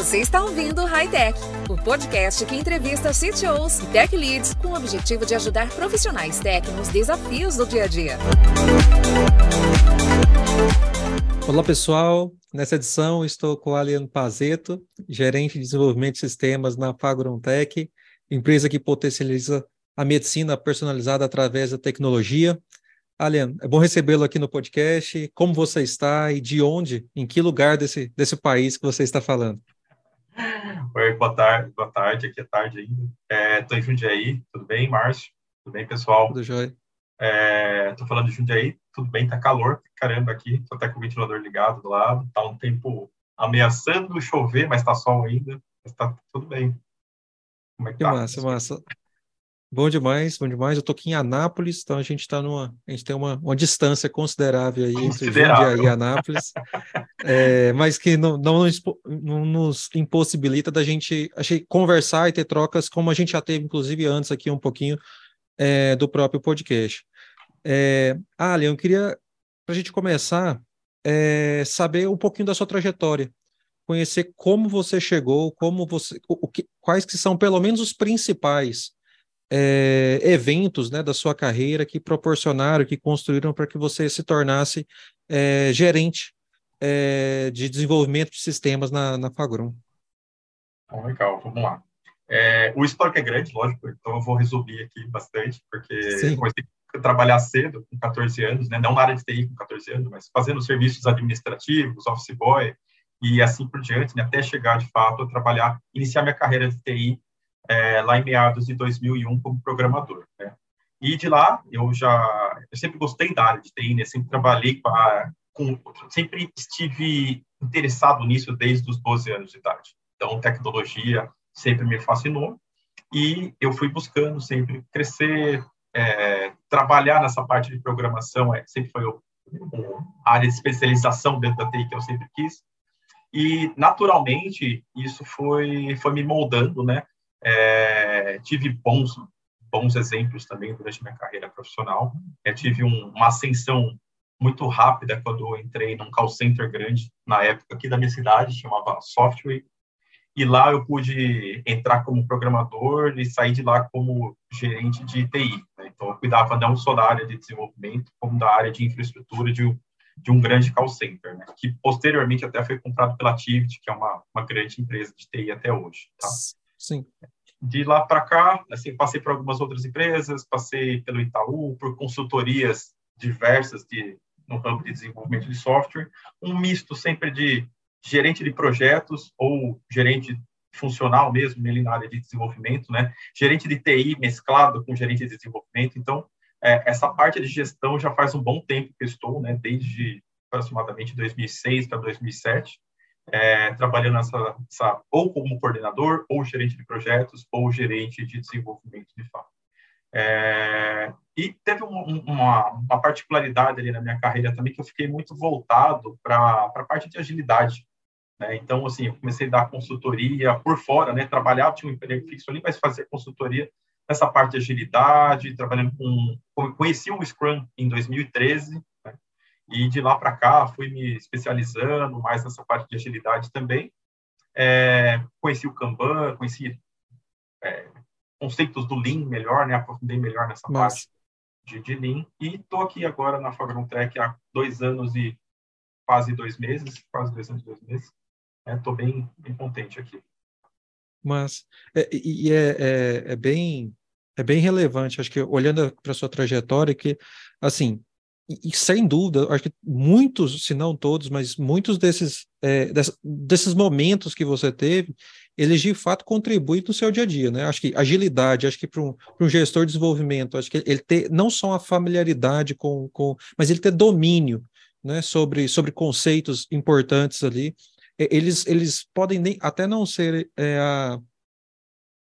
Você está ouvindo High Tech, o podcast que entrevista CTOs e Tech Leads com o objetivo de ajudar profissionais tech nos desafios do dia a dia. Olá, pessoal. Nessa edição estou com o Alian Pazeto, gerente de desenvolvimento de sistemas na Fagron-Tech, empresa que potencializa a medicina personalizada através da tecnologia. Alian, é bom recebê-lo aqui no podcast. Como você está e de onde, em que lugar desse, desse país que você está falando? Oi, boa tarde, boa tarde, aqui é tarde ainda. Estou é, em Jundiaí, tudo bem, Márcio? Tudo bem, pessoal? Tudo jóia. Estou é, falando de Jundiaí, tudo bem, tá calor, caramba aqui, estou até com o ventilador ligado do lado, tá um tempo ameaçando chover, mas tá sol ainda, mas tá tudo bem. Como é que, que tá? massa, massa. Bom demais, bom demais. Eu tô aqui em Anápolis, então a gente está numa, a gente tem uma, uma distância considerável aí considerável. entre Jundiaí e Anápolis, é, mas que não, não, nos, não nos impossibilita da gente achei, conversar e ter trocas como a gente já teve, inclusive, antes aqui um pouquinho é, do próprio podcast. É, Ali, eu queria, para a gente começar, é, saber um pouquinho da sua trajetória, conhecer como você chegou, como você, o, o que, quais que são pelo menos os principais é, eventos né, da sua carreira que proporcionaram, que construíram para que você se tornasse é, gerente é, de desenvolvimento de sistemas na, na Fagron. Bom, legal, vamos lá. É, o histórico é grande, lógico, então eu vou resumir aqui bastante, porque Sim. comecei a trabalhar cedo, com 14 anos, né, não na área de TI com 14 anos, mas fazendo serviços administrativos, office boy, e assim por diante, né, até chegar de fato a trabalhar, iniciar minha carreira de TI é, lá em meados de 2001 como programador. Né? E de lá eu já eu sempre gostei da área de TI, né? sempre trabalhei com, sempre estive interessado nisso desde os 12 anos de idade. Então tecnologia sempre me fascinou e eu fui buscando sempre crescer, é, trabalhar nessa parte de programação, é, sempre foi o, a área de especialização dentro da TI que eu sempre quis. E naturalmente isso foi foi me moldando, né? É, tive bons, bons exemplos também durante minha carreira profissional. É, tive um, uma ascensão muito rápida quando entrei num call center grande, na época aqui da minha cidade, chamava Software. E lá eu pude entrar como programador e sair de lá como gerente de TI. Né? Então, eu cuidava não só da área de desenvolvimento, como da área de infraestrutura de, de um grande call center, né? que posteriormente até foi comprado pela Tivit, que é uma, uma grande empresa de TI até hoje. Tá? Sim. De lá para cá, assim, passei por algumas outras empresas, passei pelo Itaú, por consultorias diversas de, no ramo de desenvolvimento de software, um misto sempre de gerente de projetos ou gerente funcional mesmo, ali na área de desenvolvimento, né? Gerente de TI mesclado com gerente de desenvolvimento. Então, é, essa parte de gestão já faz um bom tempo que estou, né? Desde aproximadamente 2006 para 2007 é, trabalhando nessa, nessa, ou como coordenador, ou gerente de projetos, ou gerente de desenvolvimento de fato. É, e teve um, uma, uma, particularidade ali na minha carreira também que eu fiquei muito voltado para a parte de agilidade. Né? Então, assim, eu comecei a dar consultoria por fora, né? Trabalhava, tinha um emprego fixo ali, mas fazia consultoria nessa parte de agilidade, trabalhando com... Conheci o Scrum em 2013, e de lá para cá fui me especializando mais nessa parte de agilidade também. É, conheci o Kanban, conheci é, conceitos do Lean melhor, né? aprofundei melhor nessa Nossa. parte de, de Lean. E estou aqui agora na Fagron Tech há dois anos e quase dois meses, quase dois anos e dois meses. Estou é, bem, bem contente aqui. Mas, é, e é, é, é, bem é bem relevante, acho que olhando para sua trajetória, que, assim, e, sem dúvida, acho que muitos, se não todos, mas muitos desses, é, desses, momentos que você teve, eles de fato contribuem no seu dia a dia, né? Acho que agilidade, acho que para um, um, gestor de desenvolvimento, acho que ele ter não só a familiaridade com, com mas ele ter domínio, né, sobre, sobre conceitos importantes ali, eles, eles podem nem, até não ser é, a,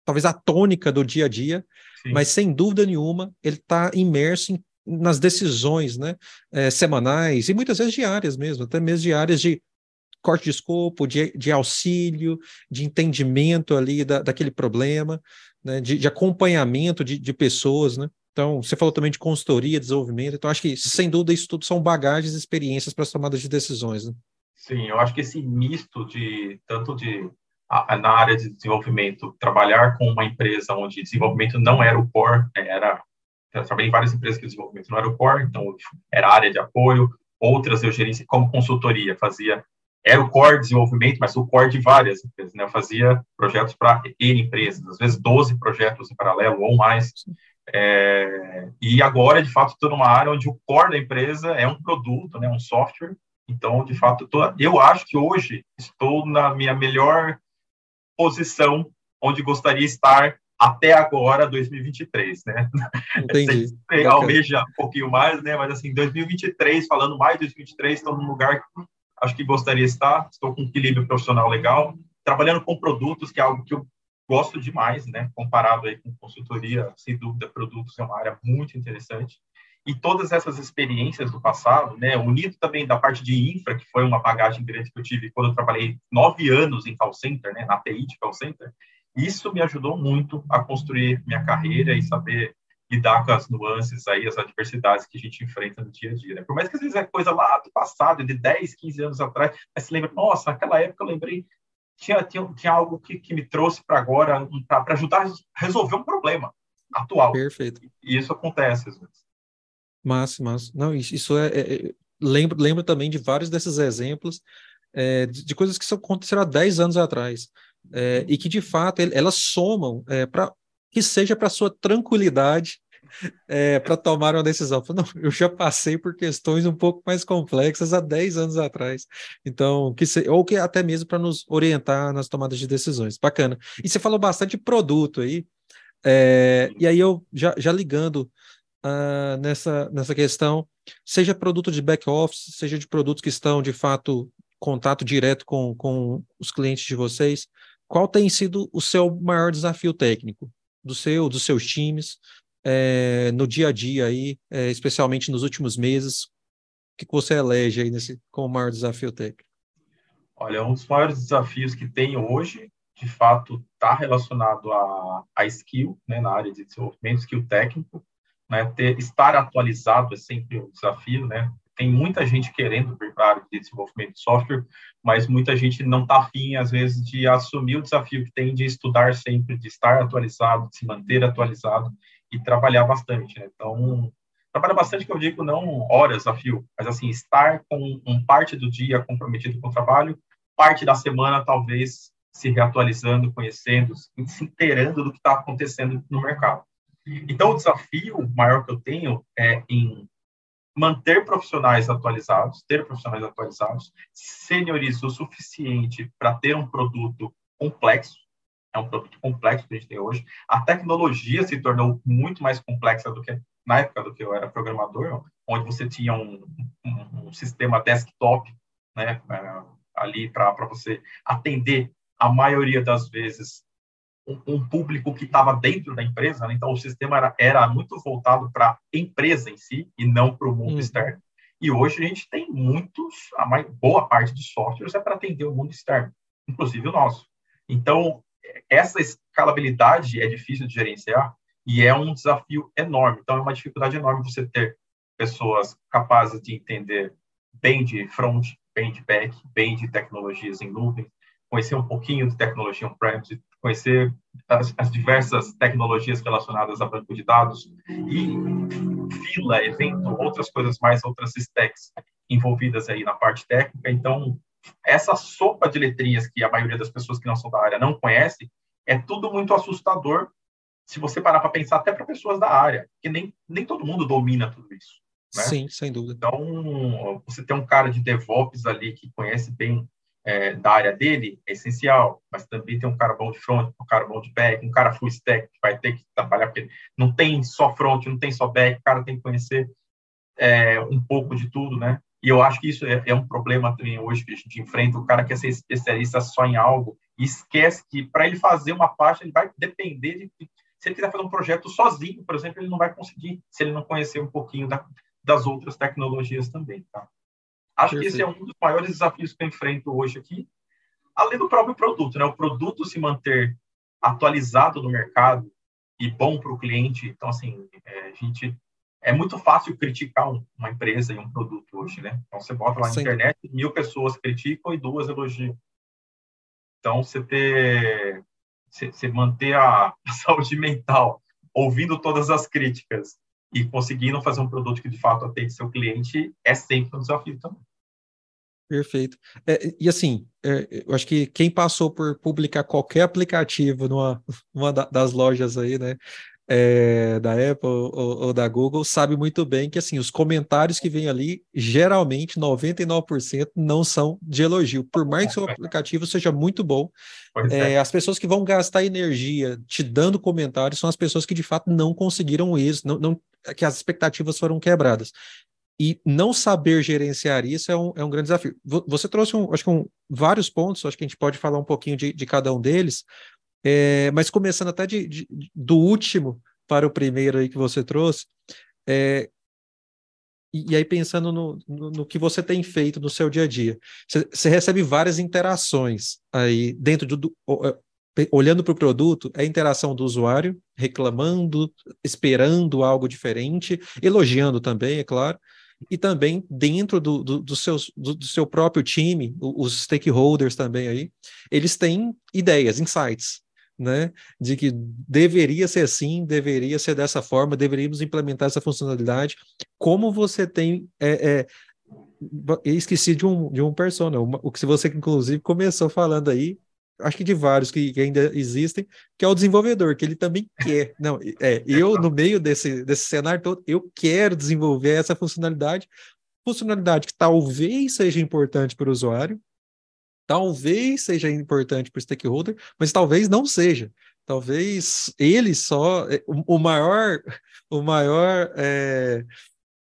talvez a tônica do dia a dia, Sim. mas sem dúvida nenhuma ele está imerso em nas decisões né, é, semanais e muitas vezes diárias mesmo, até mesmo diárias de corte de escopo, de, de auxílio, de entendimento ali da, daquele problema, né, de, de acompanhamento de, de pessoas, né? Então, você falou também de consultoria, desenvolvimento, então acho que, sem dúvida, isso tudo são bagagens e experiências para as tomadas de decisões, né? Sim, eu acho que esse misto de, tanto de na área de desenvolvimento, trabalhar com uma empresa onde desenvolvimento não era o core, né, era eu trabalhei em várias empresas que desenvolvimento não era o core, então era área de apoio, outras eu gerenciei como consultoria, fazia era o core de desenvolvimento, mas o core de várias empresas, né? Eu fazia projetos para N empresas, às vezes 12 projetos em paralelo ou mais. É, e agora, de fato, estou numa área onde o core da empresa é um produto, né, um software. Então, de fato, tô, eu acho que hoje estou na minha melhor posição onde gostaria de estar até agora, 2023, né? Entendi. Você almeja um pouquinho mais, né? Mas assim, 2023, falando mais de 2023, estou num lugar que acho que gostaria de estar. Estou com um equilíbrio profissional legal, trabalhando com produtos, que é algo que eu gosto demais, né? Comparado aí com consultoria, sem dúvida, produtos é uma área muito interessante. E todas essas experiências do passado, né, unido também da parte de infra, que foi uma bagagem grande que eu tive quando eu trabalhei nove anos em call center, né, na TI de call center, isso me ajudou muito a construir minha carreira e saber lidar com as nuances aí, as adversidades que a gente enfrenta no dia a dia. Né? Por mais que às vezes é coisa lá do passado, de 10, 15 anos atrás, mas se lembra, nossa, naquela época eu lembrei tinha, tinha, tinha algo que, que me trouxe para agora, para ajudar a resolver um problema atual. Perfeito. E isso acontece às vezes. Massa, massa. Não, isso é, é, é lembro, lembro também de vários desses exemplos é, de, de, coisas que aconteceram há 10 anos atrás é, e que, de fato, ele, elas somam é, para que seja para sua tranquilidade é, para tomar uma decisão. Não, eu já passei por questões um pouco mais complexas há 10 anos atrás. Então, que se, ou que até mesmo para nos orientar nas tomadas de decisões. Bacana. E você falou bastante de produto aí. É, e aí eu já, já ligando uh, nessa, nessa questão, seja produto de back-office, seja de produtos que estão de fato contato direto com, com os clientes de vocês, qual tem sido o seu maior desafio técnico? Do seu, dos seus times, é, no dia a dia aí, é, especialmente nos últimos meses, o que, você elege aí nesse, como maior desafio técnico? Olha, um dos maiores desafios que tenho hoje, de fato, está relacionado a, a skill, né, na área de desenvolvimento, skill técnico, né, ter, estar atualizado é sempre um desafio, né, tem muita gente querendo vir para a área de desenvolvimento de software, mas muita gente não está afim, às vezes, de assumir o desafio que tem de estudar sempre, de estar atualizado, de se manter atualizado e trabalhar bastante. Né? Então, trabalha bastante, que eu digo, não horas a fio, mas assim, estar com um parte do dia comprometido com o trabalho, parte da semana, talvez, se reatualizando, conhecendo, se inteirando do que está acontecendo no mercado. Então, o desafio maior que eu tenho é em manter profissionais atualizados, ter profissionais atualizados, senioriza o suficiente para ter um produto complexo, é um produto complexo que a gente tem hoje. A tecnologia se tornou muito mais complexa do que na época do que eu era programador, onde você tinha um, um, um sistema desktop, né, é, ali para você atender a maioria das vezes um, um público que estava dentro da empresa, né? então o sistema era, era muito voltado para a empresa em si e não para o mundo hum. externo. E hoje a gente tem muitos, a mais, boa parte dos softwares é para atender o mundo externo, inclusive o nosso. Então, essa escalabilidade é difícil de gerenciar e é um desafio enorme. Então, é uma dificuldade enorme você ter pessoas capazes de entender bem de front, bem de back, bem de tecnologias em nuvem, conhecer um pouquinho de tecnologia on-premise, conhecer as, as, diversas tecnologias relacionadas a banco de dados e fila, evento, outras coisas mais, outras stacks envolvidas aí na parte técnica. Então, essa sopa de letrinhas que a maioria das pessoas que não são da área não conhece, é tudo muito assustador se você parar para pensar até para pessoas da área, que nem, nem todo mundo domina tudo isso. Né? Sim, sem dúvida. Então, você tem um cara de DevOps ali que conhece bem é, da área dele, é essencial, mas também tem um cara bom de front, um cara bom de back, um cara full stack que vai ter que trabalhar, porque não tem só front, não tem só back, o cara tem que conhecer é, um pouco de tudo, né? E eu acho que isso é, é, um problema também hoje que a gente enfrenta. O cara quer ser especialista só em algo e esquece que para ele fazer uma parte, ele vai depender de. Se ele quiser fazer um projeto sozinho, por exemplo, ele não vai conseguir se ele não conhecer um pouquinho da, das outras tecnologias também. Tá? Acho Perfeito. que esse é um dos maiores desafios que eu enfrento hoje aqui, além do próprio produto. Né? O produto se manter atualizado no mercado e bom para o cliente. Então, assim, é, a gente é muito fácil criticar uma empresa e um produto hoje, né? Então você bota lá na Sim. internet, mil pessoas criticam e duas elogiam. Então, você ter, você, manter a, a saúde mental, ouvindo todas as críticas e conseguindo fazer um produto que de fato atende seu cliente é sempre um desafio também. Perfeito. É, e assim, é, eu acho que quem passou por publicar qualquer aplicativo numa, numa das lojas aí, né, é, da Apple ou, ou, da Google, sabe muito bem que assim, os comentários que vêm ali, geralmente 99% não são de elogio. Por mais que seu aplicativo seja muito bom, é, é. as pessoas que vão gastar energia te dando comentários são as pessoas que de fato não conseguiram isso, não, não que as expectativas foram quebradas. E não saber gerenciar isso é um, é um grande desafio. Você trouxe, um, acho que um, vários pontos, acho que a gente pode falar um pouquinho de, de cada um deles, é, mas começando até de, de, do último para o primeiro aí que você trouxe, é, e, e, aí pensando no, no, no, que você tem feito no seu dia a dia. Você, recebe várias interações aí dentro do, do olhando para o produto, é a interação do usuário, reclamando, esperando algo diferente, elogiando também, é claro, e também dentro do, do, do, seus, do, do seu próprio time, os stakeholders também aí, eles têm ideias, insights, né, de que deveria ser assim, deveria ser dessa forma, deveríamos implementar essa funcionalidade. Como você tem. É, é, esqueci de um, de um persona, o que você inclusive começou falando aí, acho que de vários que, que, ainda existem, que é o desenvolvedor, que ele também quer. Não, é, eu, no meio desse, desse cenário todo, eu quero desenvolver essa funcionalidade, funcionalidade que talvez seja importante para o usuário, talvez seja importante para o stakeholder, mas talvez não seja. Talvez ele só, é, o, o maior, o maior é,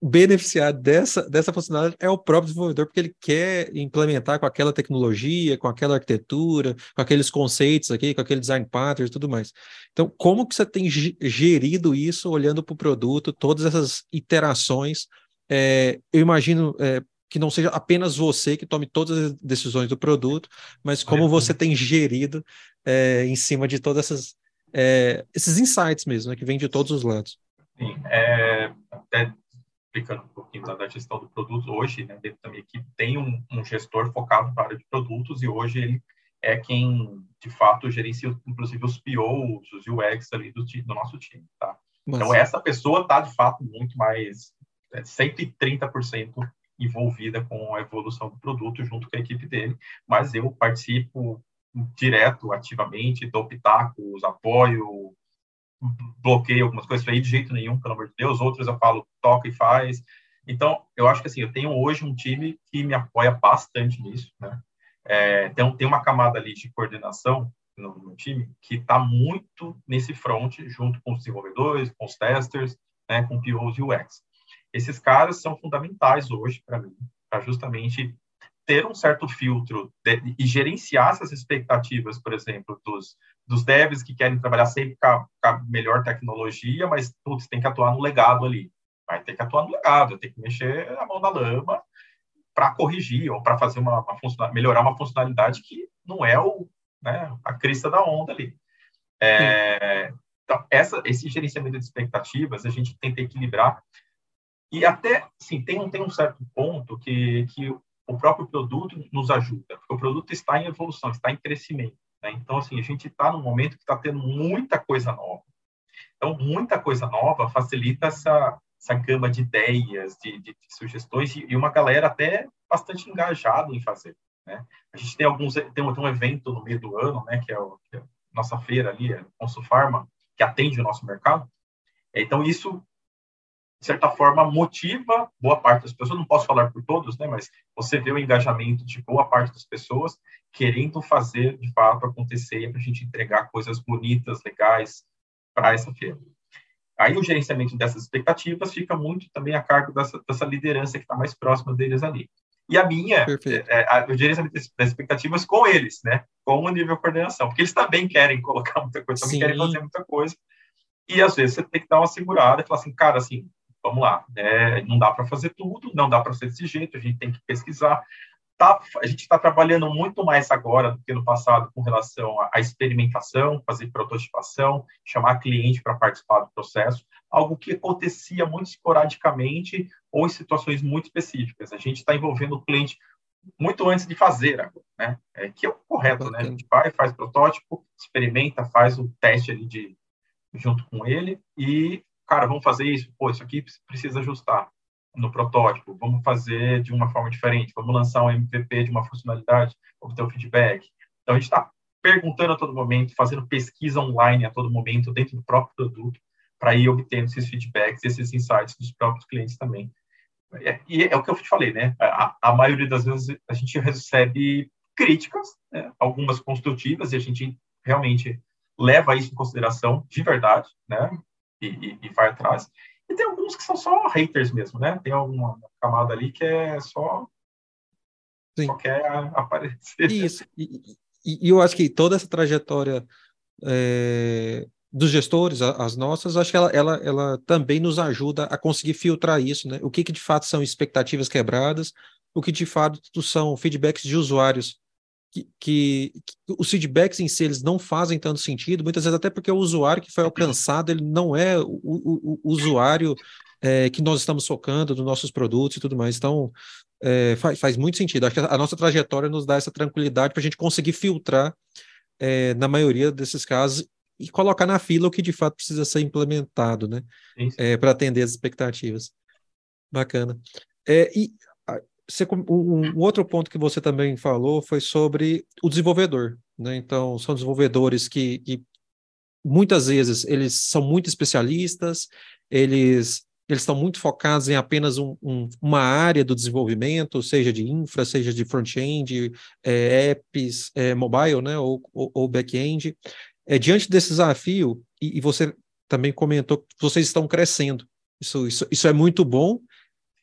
beneficiar dessa, dessa funcionalidade é o próprio desenvolvedor, porque ele quer implementar com aquela tecnologia, com aquela arquitetura, com aqueles conceitos aqui, com aquele design pattern e tudo mais. Então, como que você tem gerido isso olhando para o produto, todas essas iterações? É, eu imagino é, que não seja apenas você que tome todas as decisões do produto, mas como você tem gerido é, em cima de todas essas é, esses insights mesmo, né, que vêm de todos os lados. Sim, é, até explicando um pouquinho da, gestão do produto, hoje, né, dentro da minha equipe, tem um, um gestor focado para a área de produtos e hoje ele é quem, de fato, gerencia, inclusive, os POs, os UX ali do, do nosso time, tá? Mas... Então, essa pessoa está, de fato, muito mais, é, 130% envolvida com a evolução do produto junto com a equipe dele, mas eu participo direto, ativamente, dou pitacos, apoio, bloqueio algumas coisas, aí de jeito nenhum, pelo amor de Deus, outras eu falo, toca e faz. Então, eu acho que assim, eu tenho hoje um time que me apoia bastante nisso, né? É, tem, tem uma camada ali de coordenação no, no time que está muito nesse front, junto com os desenvolvedores, com os testers, né, com POs e UX. Esses caras são fundamentais hoje para mim, para justamente ter um certo filtro de, e gerenciar essas expectativas, por exemplo, dos, dos devs que querem trabalhar sempre com a, com a melhor tecnologia, mas putz, tem que atuar no legado ali. Vai ter que atuar no legado, tem que mexer a mão na lama para corrigir ou para fazer uma, uma melhorar uma funcionalidade que não é o, né, a crista da onda ali. É, então, essa, esse gerenciamento de expectativas a gente tenta equilibrar e até, sim, tem, tem um certo ponto que, que o próprio produto nos ajuda, porque o produto está em evolução, está em crescimento. Né? Então, assim, a gente está num momento que está tendo muita coisa nova. Então, muita coisa nova facilita essa, essa gama de ideias, de, de, de sugestões, e, e, uma galera até bastante engajada em fazer. Né? A gente tem alguns, tem tem um evento no meio do ano, né, que é, o, que é a nossa feira ali, a Consul Pharma, que atende o nosso mercado. Então, isso de certa forma, motiva boa parte das pessoas, não posso falar por todos, né, mas você vê o engajamento de boa parte das pessoas querendo fazer, de fato, acontecer para a gente entregar coisas bonitas, legais para essa feira. Aí o gerenciamento dessas expectativas fica muito também a cargo dessa, dessa liderança que está mais próxima deles ali. E a minha, é, é, o gerenciamento das expectativas com eles, né? Com o nível de coordenação, porque eles também querem colocar muita coisa, também Sim. querem fazer muita coisa. E às vezes você tem que dar uma segurada e falar assim, cara, assim, vamos lá, é, não dá para fazer tudo, não dá para ser desse jeito, a gente tem que pesquisar. Tá, a gente está trabalhando muito mais agora do que no passado com relação à experimentação, fazer prototipação, chamar cliente para participar do processo, algo que acontecia muito esporadicamente ou em situações muito específicas. A gente está envolvendo o cliente muito antes de fazer, né? É, que é o correto, né? A gente vai, faz protótipo, experimenta, faz o teste ali de junto com ele e, cara, vamos fazer isso. Pô, isso aqui precisa ajustar no protótipo. Vamos fazer de uma forma diferente. Vamos lançar um MVP de uma funcionalidade, obter o feedback. Então a gente está perguntando a todo momento, fazendo pesquisa online a todo momento dentro do próprio produto para ir obtendo esses feedbacks, esses insights dos próprios clientes também. É, e é o que eu te falei, né? A, a maioria das vezes a gente recebe críticas, né? algumas construtivas, e a gente realmente leva isso em consideração de verdade, né? E, e, e, vai atrás. E tem alguns que são só haters mesmo, né? Tem alguma camada ali que é só. Sim. Só quer aparecer. Isso. E, e, eu acho que toda essa trajetória é, dos gestores, as nossas, acho que ela, ela, ela também nos ajuda a conseguir filtrar isso, né? O que, que de fato são expectativas quebradas, o que de fato são feedbacks de usuários que, que, que, os feedbacks em si eles não fazem tanto sentido, muitas vezes até porque o usuário que foi alcançado ele não é o, o, o usuário é, que nós estamos focando nos nossos produtos e tudo mais. Então, é, faz, faz muito sentido. Acho que a, a nossa trajetória nos dá essa tranquilidade para a gente conseguir filtrar, é, na maioria desses casos, e colocar na fila o que de fato precisa ser implementado, né? É, para atender as expectativas. Bacana. É, e você, um, um, outro ponto que você também falou foi sobre o desenvolvedor, né? Então, são desenvolvedores que, que muitas vezes eles são muito especialistas, eles eles estão muito focados em apenas um, um, uma área do desenvolvimento, seja de infra, seja de front-end, é, apps, é, mobile, né, ou, ou, ou back-end. É, diante desse desafio, e, e, você também comentou que vocês estão crescendo, isso, isso, isso é muito bom,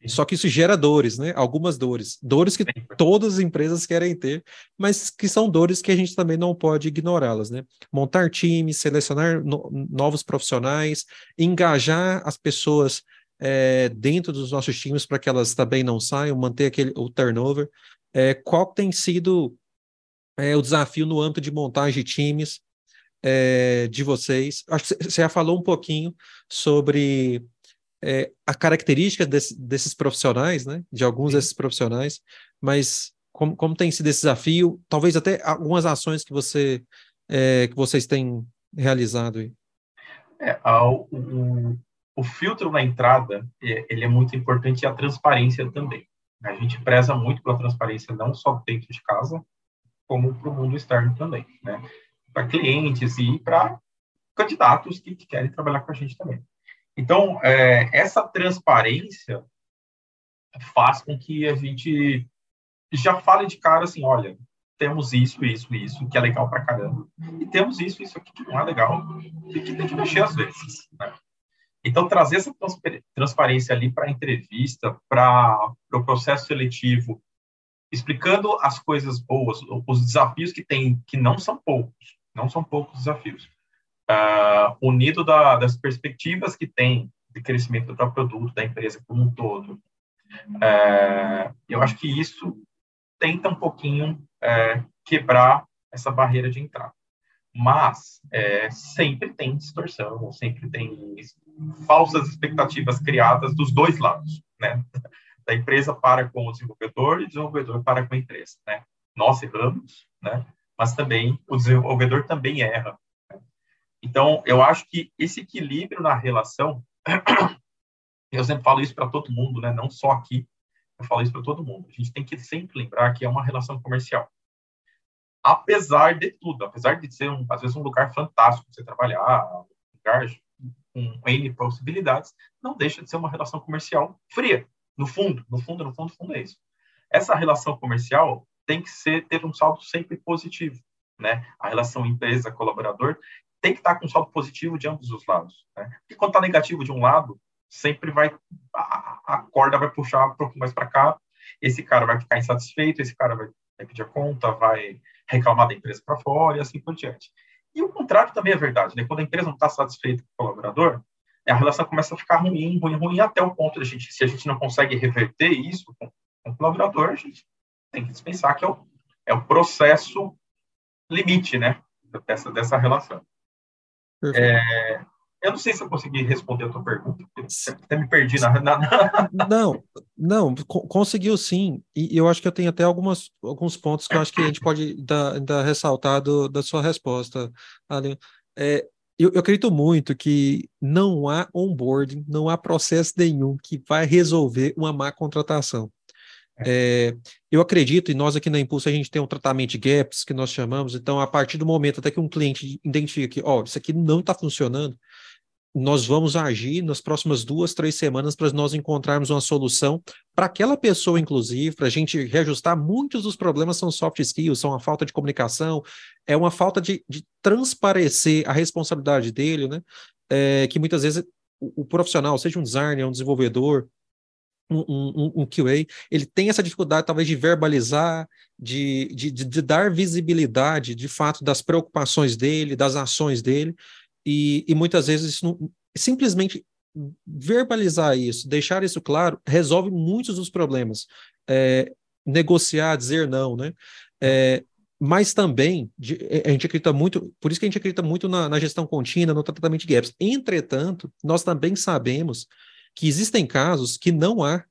só que isso gera dores, né? Algumas dores. Dores que todas as empresas querem ter, mas que são dores que a gente também não pode ignorá-las, né? Montar times, selecionar no novos profissionais, engajar as pessoas é, dentro dos nossos times para que elas também não saiam, manter aquele, o turnover. É, qual tem sido é, o desafio no âmbito de montagem de times de vocês? Acho que você já falou um pouquinho sobre é, a característica desse, desses profissionais, né? De alguns Sim. desses profissionais, mas como, como tem sido esse desafio? Talvez até algumas ações que você é, que vocês têm realizado aí. É, o, o, o, filtro na entrada ele é muito importante e a transparência também. A gente preza muito pela transparência não só dentro de casa, como para o mundo externo também, né? Para clientes e para candidatos que, que querem trabalhar com a gente também. Então, é, essa transparência faz com que a gente já fale de cara assim, olha, temos isso, isso, isso, que é legal pra caramba, e temos isso, isso aqui que não é legal, e que tem que mexer às vezes, né? Então, trazer essa transparência ali para a entrevista, para o pro processo seletivo, explicando as coisas boas, os desafios que tem, que não são poucos, não são poucos desafios, uh, unido da, das perspectivas que tem de crescimento do próprio produto, da empresa como um todo. Uh, eu acho que isso tenta um pouquinho uh, quebrar essa barreira de entrada. Mas é, sempre tem distorção, sempre tem falsas expectativas criadas dos dois lados, né? Da empresa para com o desenvolvedor e o desenvolvedor para com a empresa, né? Nós erramos, né? Mas também o desenvolvedor também erra então, eu acho que esse equilíbrio na relação, eu sempre falo isso para todo mundo, né? não só aqui, eu falo isso para todo mundo. A gente tem que sempre lembrar que é uma relação comercial. Apesar de tudo, apesar de ser, um, às vezes, um lugar fantástico para você trabalhar, um lugar com N possibilidades, não deixa de ser uma relação comercial fria. No fundo, no fundo, no fundo, no fundo é isso. Essa relação comercial tem que ser ter um saldo sempre positivo, né? A relação empresa-colaborador tem que estar com saldo positivo de ambos os lados. Né? Porque quando está negativo de um lado, sempre vai a, a corda vai puxar um pouco mais para cá, esse cara vai ficar insatisfeito, esse cara vai, vai pedir a conta, vai reclamar da empresa para fora e assim por diante. E o contrário também é verdade, né? Quando a empresa não está satisfeita com o colaborador, a relação começa a ficar ruim, ruim, ruim, até o ponto de a gente, se a gente não consegue reverter isso com, com o colaborador, a gente tem que dispensar que é o, é o processo limite, né? Dessa, dessa relação. É, eu não sei se eu consegui responder a tua pergunta, até me perdi na. na... Não, não, conseguiu sim. E eu acho que eu tenho até algumas, alguns pontos que eu acho que a gente pode dar, dar ressaltar do, da sua resposta, Ali. É, eu, eu, acredito muito que não há onboarding, não há processo nenhum que vai resolver uma má contratação. É, eu acredito, e nós aqui na Impulso a gente tem um tratamento de gaps que nós chamamos, então a partir do momento até que um cliente identifica que, ó, isso aqui não está funcionando, nós vamos agir nas próximas duas, três semanas para nós encontrarmos uma solução para aquela pessoa, inclusive, para a gente reajustar. Muitos dos problemas são soft skills, são a falta de comunicação, é uma falta de, de transparecer a responsabilidade dele, né? É, que muitas vezes o, o, profissional, seja um designer, um desenvolvedor, um, um, um, QA, ele tem essa dificuldade, talvez, de verbalizar, de, de, de dar visibilidade, de fato, das preocupações dele, das ações dele. E, e muitas vezes não, simplesmente verbalizar isso, deixar isso claro, resolve muitos dos problemas. É, negociar, dizer não, né? É, mas também de, a gente acredita muito, por isso que a gente acredita muito na, na, gestão contínua, no tratamento de gaps. Entretanto, nós também sabemos que existem casos que não há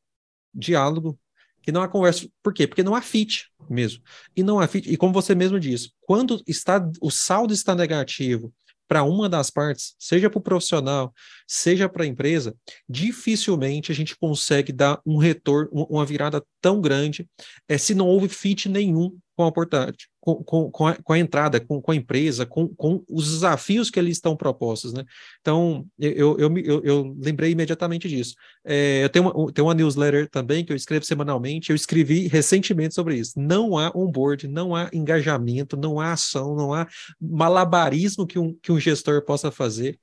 diálogo, que não há conversa. Por quê? Porque não há fit mesmo. E não há fit, e como você mesmo disse, quando está o saldo está negativo para uma das partes, seja para o profissional, seja para a empresa, dificilmente a gente consegue dar um retorno, uma virada tão grande, é, se não houve fit nenhum com a portagem, com, com, a, com a entrada, com, a empresa, com, os desafios que ali estão propostos, né? Então, eu, eu, eu, eu lembrei imediatamente disso. É, eu tenho uma, tenho uma newsletter também que eu escrevo semanalmente, eu escrevi recentemente sobre isso. Não há onboard, não há engajamento, não há ação, não há malabarismo que um, que um gestor possa fazer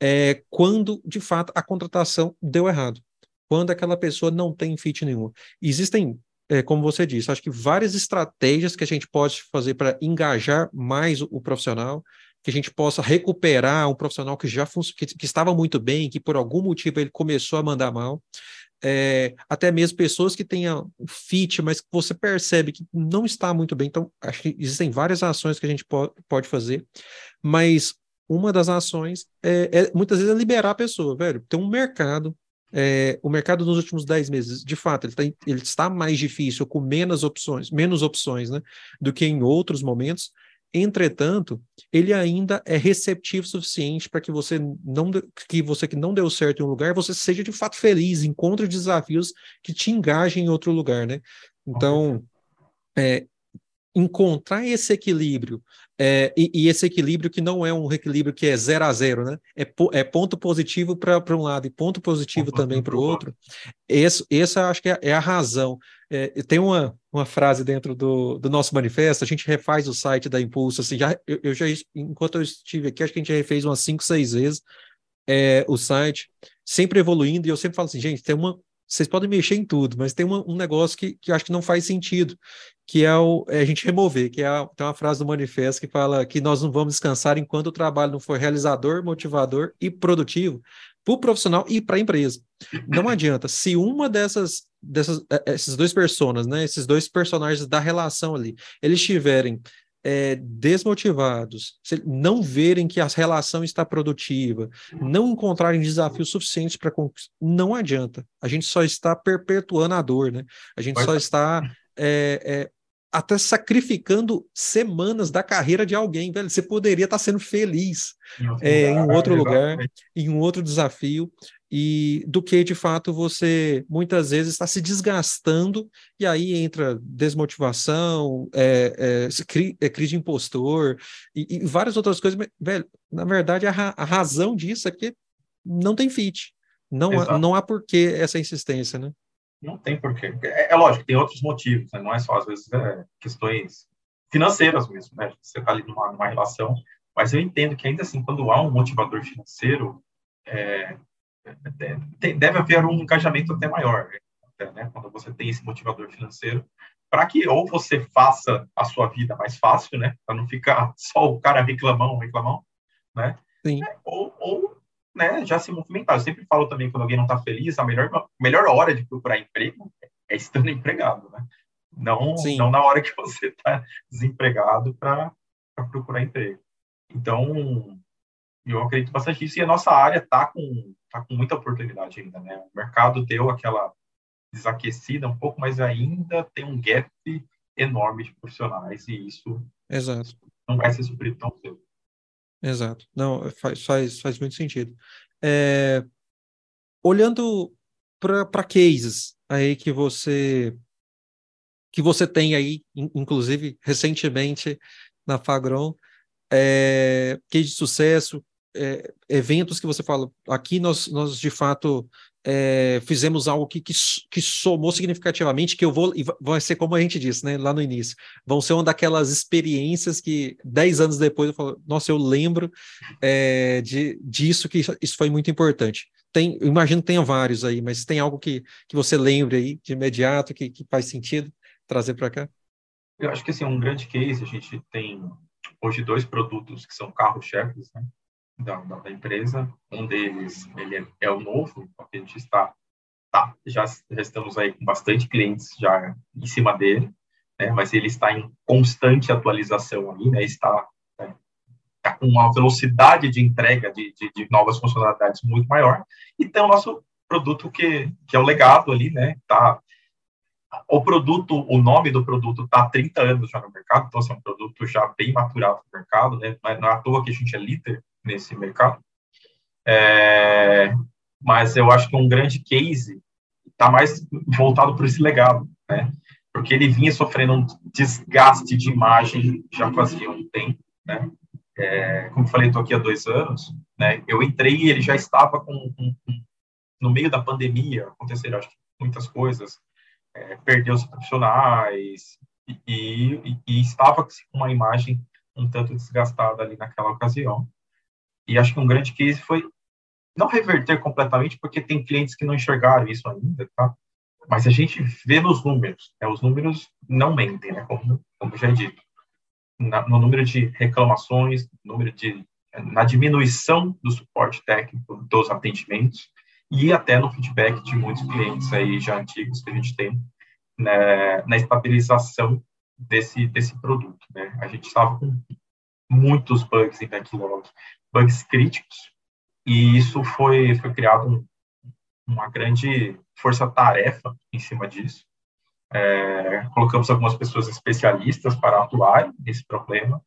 é, quando, de fato, a contratação deu errado quando aquela pessoa não tem fit nenhum. Existem é, como você disse, acho que várias estratégias que a gente pode fazer para engajar mais o, o, profissional, que a gente possa recuperar um profissional que já que, que, estava muito bem, que por algum motivo ele começou a mandar mal. É, até mesmo pessoas que tenham fit, mas que você percebe que não está muito bem. Então, acho que existem várias ações que a gente po pode fazer, mas uma das ações é, é, muitas vezes é liberar a pessoa, velho. Tem um mercado é, o mercado nos últimos 10 meses, de fato, ele, tá, ele, está mais difícil, com menos opções, menos opções né, do que em outros momentos. Entretanto, ele ainda é receptivo o suficiente para que você não que você que não deu certo em um lugar, você seja de fato feliz, encontre desafios que te engajem em outro lugar, né? Então, é, encontrar esse equilíbrio é, e, e, esse equilíbrio que não é um equilíbrio que é zero a zero, né? É, po, é ponto positivo para um lado e ponto positivo também para o outro. Esse, essa acho que é, é a razão. É, tem uma, uma frase dentro do, do nosso manifesto, a gente refaz o site da Impulso, assim, já, eu, eu já, enquanto eu estive aqui, acho que a gente já refez umas cinco, seis vezes é, o site, sempre evoluindo, e eu sempre falo assim, gente, tem uma, vocês podem mexer em tudo, mas tem uma, um negócio que, que eu acho que não faz sentido, que é, o, é a gente remover, que é a, tem uma frase do manifesto que fala que nós não vamos descansar enquanto o trabalho não for realizador, motivador e produtivo para o profissional e para a empresa. Não adianta, se uma dessas, dessas é, esses dois personas, né, esses dois personagens da relação ali, eles estiverem é, desmotivados, não verem que a relação está produtiva, não encontrarem desafios suficientes para não adianta. A gente só está perpetuando a dor, né? A gente só está é, é, até sacrificando semanas da carreira de alguém, velho. Você poderia estar sendo feliz é, em outro lugar, em um outro desafio, e do que de fato você muitas vezes está se desgastando e aí entra desmotivação, é, é, é crise de impostor e, e, várias outras coisas. Mas, velho, na verdade a, ra a, razão disso é que não tem fit, não há, não há porquê essa insistência, né? Não tem porquê. É, é lógico, tem outros motivos, né? não é só às vezes é, questões financeiras mesmo, né? Você está ali numa, numa relação, mas eu entendo que ainda assim, quando há um motivador financeiro, é, deve haver um engajamento até maior, até, né? quando você tem esse motivador financeiro, para que ou você faça a sua vida mais fácil, né? Para não ficar só o cara reclamão, reclamão, né? Sim. É, ou, ou né, já se movimentar. Eu sempre falo também, quando alguém não está feliz, a melhor, melhor hora de procurar emprego é estando empregado, né? Não, não na hora que você está desempregado para procurar emprego. Então, eu acredito bastante nisso, e a nossa área está com, tá com muita oportunidade ainda, né? O mercado deu aquela desaquecida um pouco, mas ainda tem um gap enorme de profissionais, e isso Exato. não vai ser suprido tão cedo. Exato. Não, faz, faz, faz muito sentido. É, olhando para cases aí que você que você tem aí, inclusive recentemente na Fagron, é, case de sucesso, é, eventos que você fala, aqui nós, nós de fato é, fizemos algo que, que, que, somou significativamente, que eu vou, e vai ser como a gente disse, né, lá no início, vão ser uma daquelas experiências que dez anos depois eu falo, nossa, eu lembro é, de, disso, que isso foi muito importante. Tem, imagino que tenha vários aí, mas tem algo que, que você lembre aí de imediato, que, que faz sentido trazer para cá? Eu acho que assim, um grande case, a gente tem hoje dois produtos que são carros-chefes, né? Da, da, empresa. Um deles ele é, é o novo, que a gente está, tá, já, estamos aí com bastante clientes já em cima dele, né, mas ele está em constante atualização ali, né, está, né, está com uma velocidade de entrega de, de, de, novas funcionalidades muito maior. E tem o nosso produto que, que é o legado ali, né, tá, o produto, o nome do produto está há 30 anos já no mercado, então assim, é um produto já bem maturado no mercado, né? Não é à toa que a gente é líder nesse mercado. É, mas eu acho que um grande case está mais voltado para esse legado, né? Porque ele vinha sofrendo um desgaste de imagem já fazia um tempo, né? É, como falei, estou aqui há dois anos, né? Eu entrei e ele já estava com, com, no meio da pandemia, aconteceram acho muitas coisas, é, perdeu os profissionais e, e, e estava com uma imagem um tanto desgastada ali naquela ocasião. E acho que um grande case foi não reverter completamente, porque tem clientes que não enxergaram isso ainda, tá? Mas a gente vê nos números, né? os números não mentem, né? Como, como já é dito. Na, no número de reclamações, número de na diminuição do suporte técnico dos atendimentos e até no feedback de muitos clientes aí já antigos que a gente tem né, na estabilização desse desse produto, né? A gente estava com muitos bugs em backlog, bugs críticos, e isso foi, foi criado um, uma grande força-tarefa em cima disso. É, colocamos algumas pessoas especialistas para atuar nesse problema,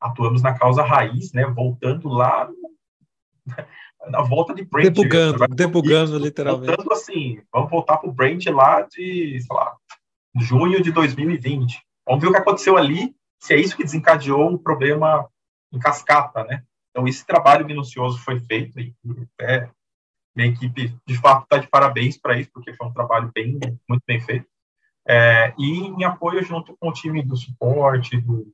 atuamos na causa raiz, né, voltando lá na volta de Brent. Debugando, debugando literalmente. Voltando assim, vamos voltar para o Brent lá de, sei lá, junho de 2020. Vamos ver o que aconteceu ali, se é isso que desencadeou um problema em cascata, né? Então, esse trabalho minucioso foi feito e até minha equipe, de fato, está de parabéns para isso, porque foi um trabalho bem, muito bem feito. É, e em apoio junto com o time do suporte, do,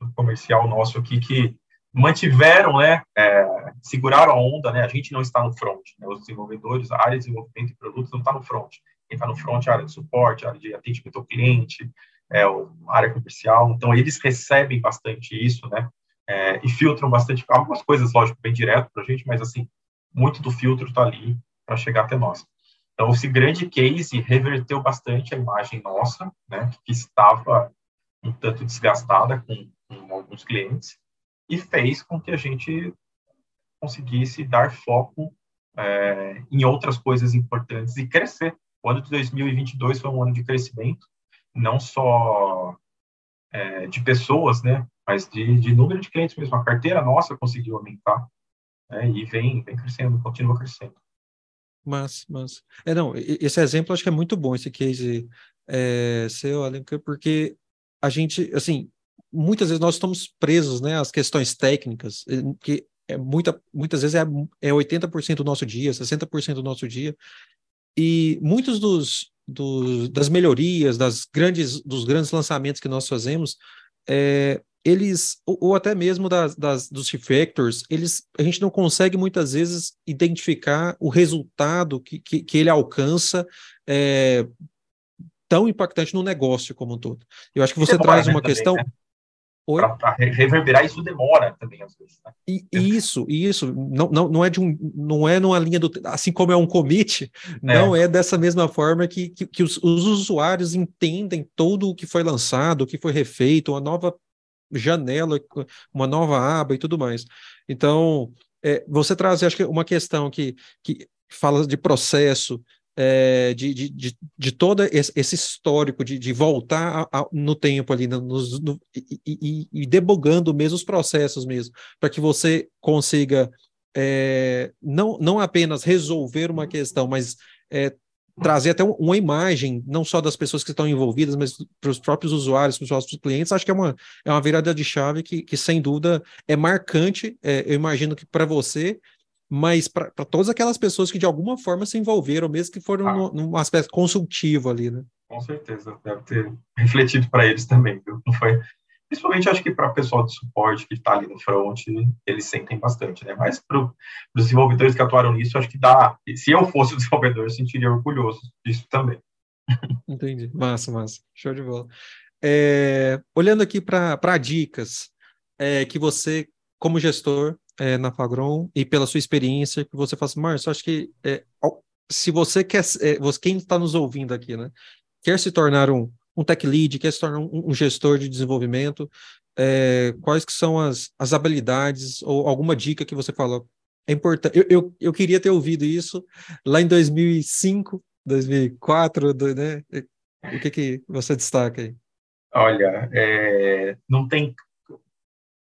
do comercial nosso aqui, que mantiveram, né, é, seguraram a onda, né, a gente não está no front, né, os desenvolvedores, a área de desenvolvimento de produtos não está no front, quem está no front é a área de suporte, a área de atendimento ao cliente, é, área comercial, então eles recebem bastante isso, né, é, e filtram bastante, algumas coisas, lógico, bem direto para a gente, mas assim, muito do filtro está ali para chegar até nós. Então, esse grande case reverteu bastante a imagem nossa, né, que estava um tanto desgastada com, com alguns clientes, e fez com que a gente conseguisse dar foco é, em outras coisas importantes e crescer. O ano de 2022 foi um ano de crescimento, não só é, de pessoas, né, mas de, de número de clientes mesmo. A carteira nossa conseguiu aumentar né, e vem, vem crescendo, continua crescendo. Mas, mas, é não, esse exemplo acho que é muito bom, esse case é, seu, Alencar, porque a gente, assim, muitas vezes nós estamos presos, né, às questões técnicas, que é muita, muitas vezes é, é 80% do nosso dia, 60% do nosso dia, e muitos dos, dos, das melhorias, das grandes, dos grandes lançamentos que nós fazemos, é, eles, ou, ou, até mesmo das, das, dos refactors, eles, a gente não consegue muitas vezes identificar o resultado que, que, que ele alcança é, tão impactante no negócio como um todo. Eu acho que você traz uma também, questão. Né? Para reverberar isso demora também às vezes. Né? E, isso, isso não, não, não é de um, não é numa linha do, assim como é um commit, é. não é dessa mesma forma que, que, que os, os, usuários entendem todo o que foi lançado, o que foi refeito, uma nova janela, uma nova aba e tudo mais. Então, é, você traz, acho que uma questão que, que fala de processo, é, de, de, de, de, todo esse histórico de, de voltar a, a, no tempo ali no, e, e, e, debugando mesmo os processos mesmo, para que você consiga é, não, não apenas resolver uma questão, mas é, trazer até uma imagem, não só das pessoas que estão envolvidas, mas para os próprios usuários, para os próprios clientes, acho que é uma, é uma virada de chave que, que sem dúvida é marcante, é, eu imagino que para você, mas para todas aquelas pessoas que de alguma forma se envolveram, mesmo que foram ah. no, num aspecto consultivo ali, né? Com certeza, deve ter refletido para eles também, viu? Não foi Principalmente acho que para o pessoal de suporte que está ali no front, eles sentem bastante, né? Mas para os desenvolvedores que atuaram nisso, acho que dá. Se eu fosse o desenvolvedor, eu sentiria orgulhoso disso também. Entendi. Massa, massa. Show de bola. É, olhando aqui para dicas é, que você, como gestor é, na Fagron, e pela sua experiência, que você faz, Márcio, acho que é, se você quer, é, quem está nos ouvindo aqui, né, quer se tornar um, um tech lead, quer se tornar um, um gestor de desenvolvimento, é, quais que são as, as habilidades ou alguma dica que você fala? É importante. Eu, eu, eu queria ter ouvido isso lá em 2005, 2004, né? O que, que você destaca aí? Olha, é, não tem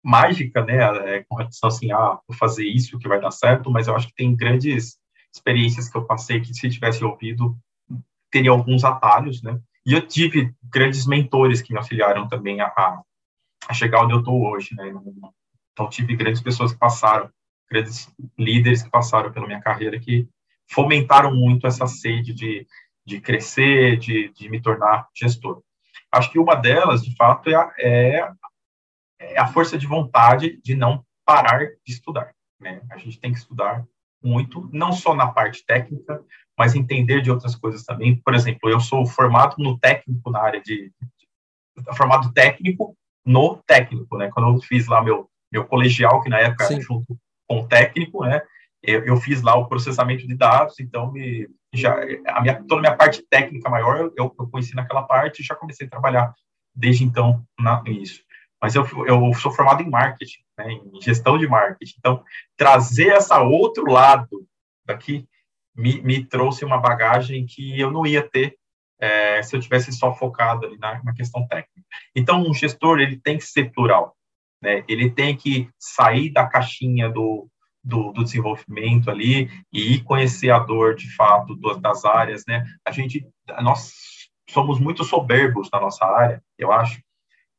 mágica, né, é, com relação assim, ah, vou fazer isso que vai dar certo, mas eu acho que tem grandes experiências que eu passei que se tivesse ouvido teria alguns atalhos, né? E eu tive grandes mentores que me auxiliaram também a, a chegar onde eu estou hoje, né? Então, tive grandes pessoas que passaram, grandes líderes que passaram pela minha carreira que fomentaram muito essa sede de, de crescer, de, de me tornar gestor. Acho que uma delas, de fato, é é, é a força de vontade de não parar de estudar. Né? A gente tem que estudar muito, não só na parte técnica, mas entender de outras coisas também. Por exemplo, eu sou formado no técnico na área de, de formado técnico no técnico, né? Quando eu fiz lá meu meu colegial, que na época Sim. junto com o técnico, né? Eu, eu, fiz lá o processamento de dados, então me já a minha toda a minha parte técnica maior eu, eu conheci naquela parte e já comecei a trabalhar desde então na, nisso. Mas eu, eu sou formado em marketing, né, em gestão de marketing. Então, trazer essa outro lado daqui me, me trouxe uma bagagem que eu não ia ter é, se eu tivesse só focado ali na, na, questão técnica. Então, um gestor ele tem que ser plural, né? Ele tem que sair da caixinha do, do, do desenvolvimento ali e ir conhecer a dor de fato do, das áreas, né? A gente, nós somos muito soberbos na nossa área, eu acho,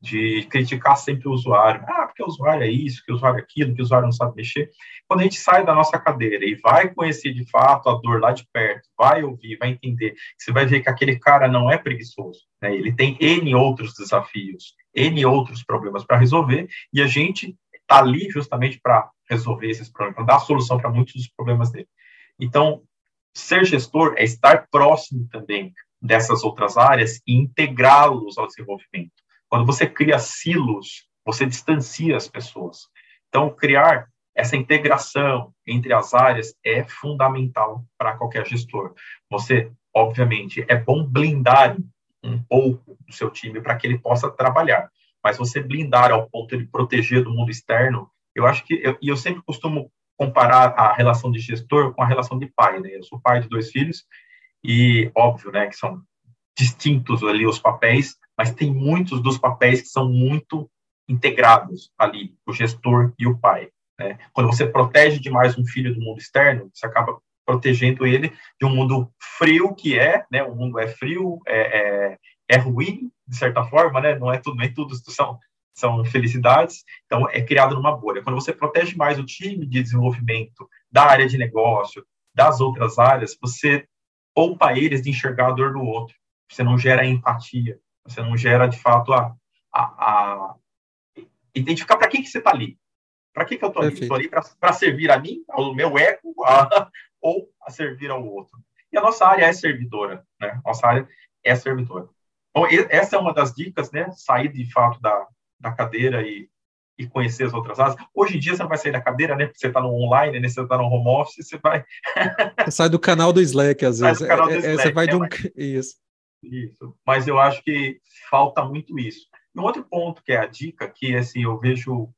de criticar sempre o usuário. Ah, porque o usuário é isso, que o usuário é aquilo, que o usuário não sabe mexer. Quando a gente sai da nossa cadeira e vai conhecer de fato a dor lá de perto, vai ouvir, vai entender, você vai ver que aquele cara não é preguiçoso, né? ele tem N outros desafios, N outros problemas para resolver, e a gente está ali justamente para resolver esses problemas, para dar solução para muitos dos problemas dele. Então, ser gestor é estar próximo também dessas outras áreas e integrá-los ao desenvolvimento. Quando você cria silos, você distancia as pessoas. Então, criar essa integração entre as áreas é fundamental para qualquer gestor. Você, obviamente, é bom blindar um pouco do seu time para que ele possa trabalhar, mas você blindar ao ponto de proteger do mundo externo, eu acho que, e eu, eu sempre costumo comparar a relação de gestor com a relação de pai, né? Eu sou pai de dois filhos e, óbvio, né, que são distintos ali os papéis, mas tem muitos dos papéis que são muito integrados ali, o gestor e o pai. Né? Quando você protege demais um filho do mundo externo, você acaba protegendo ele de um mundo frio que é, né? O mundo é frio, é, é, é ruim de certa forma, né? Não é tudo, nem tudo são são felicidades. Então é criado numa bolha. Quando você protege mais o time de desenvolvimento da área de negócio, das outras áreas, você poupa eles de enxergar a dor do outro. Você não gera empatia, você não gera, de fato, a, a, a identificar para que, que você está ali. Para que, que eu estou ali? Estou ali para servir a mim, ao meu eco, a, ou a servir ao outro. E a nossa área é servidora, né? Nossa área é servidora. Bom, essa é uma das dicas, né? Sair, de fato, da, da cadeira e, e conhecer as outras áreas. Hoje em dia, você não vai sair da cadeira, né? Porque você está no online, né? Você está no home office, você vai... você sai do canal do Slack, às vezes. Sai do canal do é, Slack, é, você vai de um... Mas... Isso. Isso. Mas eu acho que falta muito isso. E um outro ponto que é a dica, que assim, eu vejo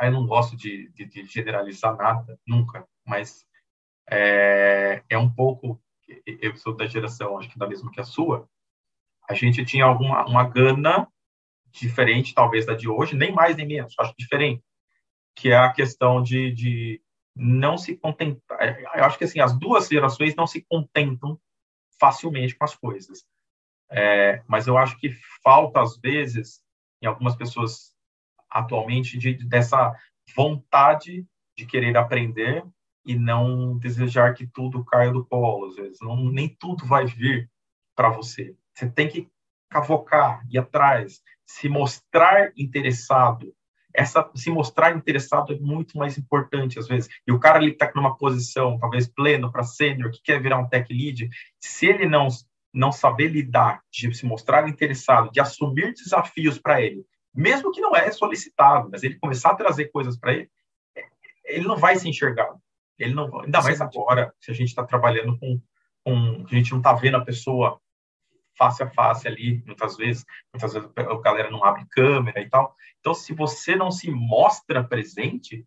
eu não gosto de, de, de generalizar nada, nunca, mas é, é um pouco, eu sou da geração, acho que da mesma que a sua, a gente tinha alguma uma gana diferente, talvez, da de hoje, nem mais nem menos, acho diferente, que é a questão de, de não se contentar. É, eu acho que assim as duas gerações não se contentam facilmente com as coisas, é, mas eu acho que falta às vezes em algumas pessoas atualmente de, dessa vontade de querer aprender e não desejar que tudo caia do colo às vezes não nem tudo vai vir para você você tem que cavocar, ir atrás, se mostrar interessado. Essa, se mostrar interessado é muito mais importante às vezes. E o cara ali está numa posição, talvez pleno para sênior, que quer virar um tech lead, se ele não não saber lidar, de se mostrar interessado, de assumir desafios para ele, mesmo que não é solicitado, mas ele começar a trazer coisas para ele, ele não vai se enxergar. Ele não, ainda mais agora, se a gente está trabalhando com, com, a gente não está vendo a pessoa face a face ali, muitas vezes, muitas vezes a galera não abre câmera e tal. Então, se você não se mostra presente,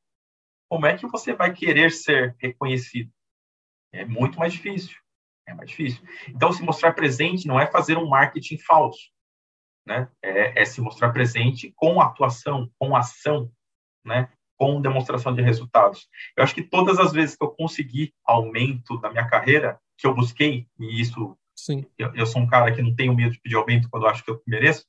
como é que você vai querer ser reconhecido? É muito mais difícil. É mais difícil. Então, se mostrar presente não é fazer um marketing falso, né? É, é se mostrar presente com atuação, com ação, né? Com demonstração de resultados. Eu acho que todas as vezes que eu consegui aumento da minha carreira, que eu busquei, e isso Sim. Eu, eu, sou um cara que não tenho medo de pedir aumento quando acho que eu mereço,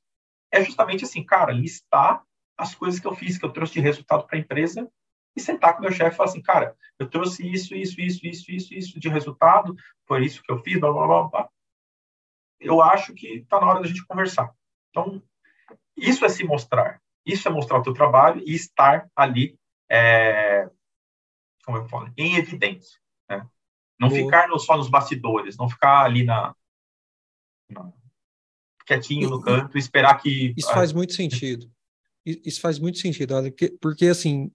é justamente assim, cara, listar as coisas que eu fiz, que eu trouxe de resultado para a empresa e sentar com o meu chefe e falar assim, cara, eu trouxe isso, isso, isso, isso, isso, isso de resultado, foi isso que eu fiz, blá, blá, blá, blá. Eu acho que está na hora da gente conversar. Então, isso é se mostrar. Isso é mostrar o teu trabalho e estar ali, é, como eu falo, em evidência. Né? Não Boa. ficar no, só nos bastidores, não ficar ali na, quietinho no canto e esperar que. Isso faz muito sentido. Isso faz muito sentido, porque assim,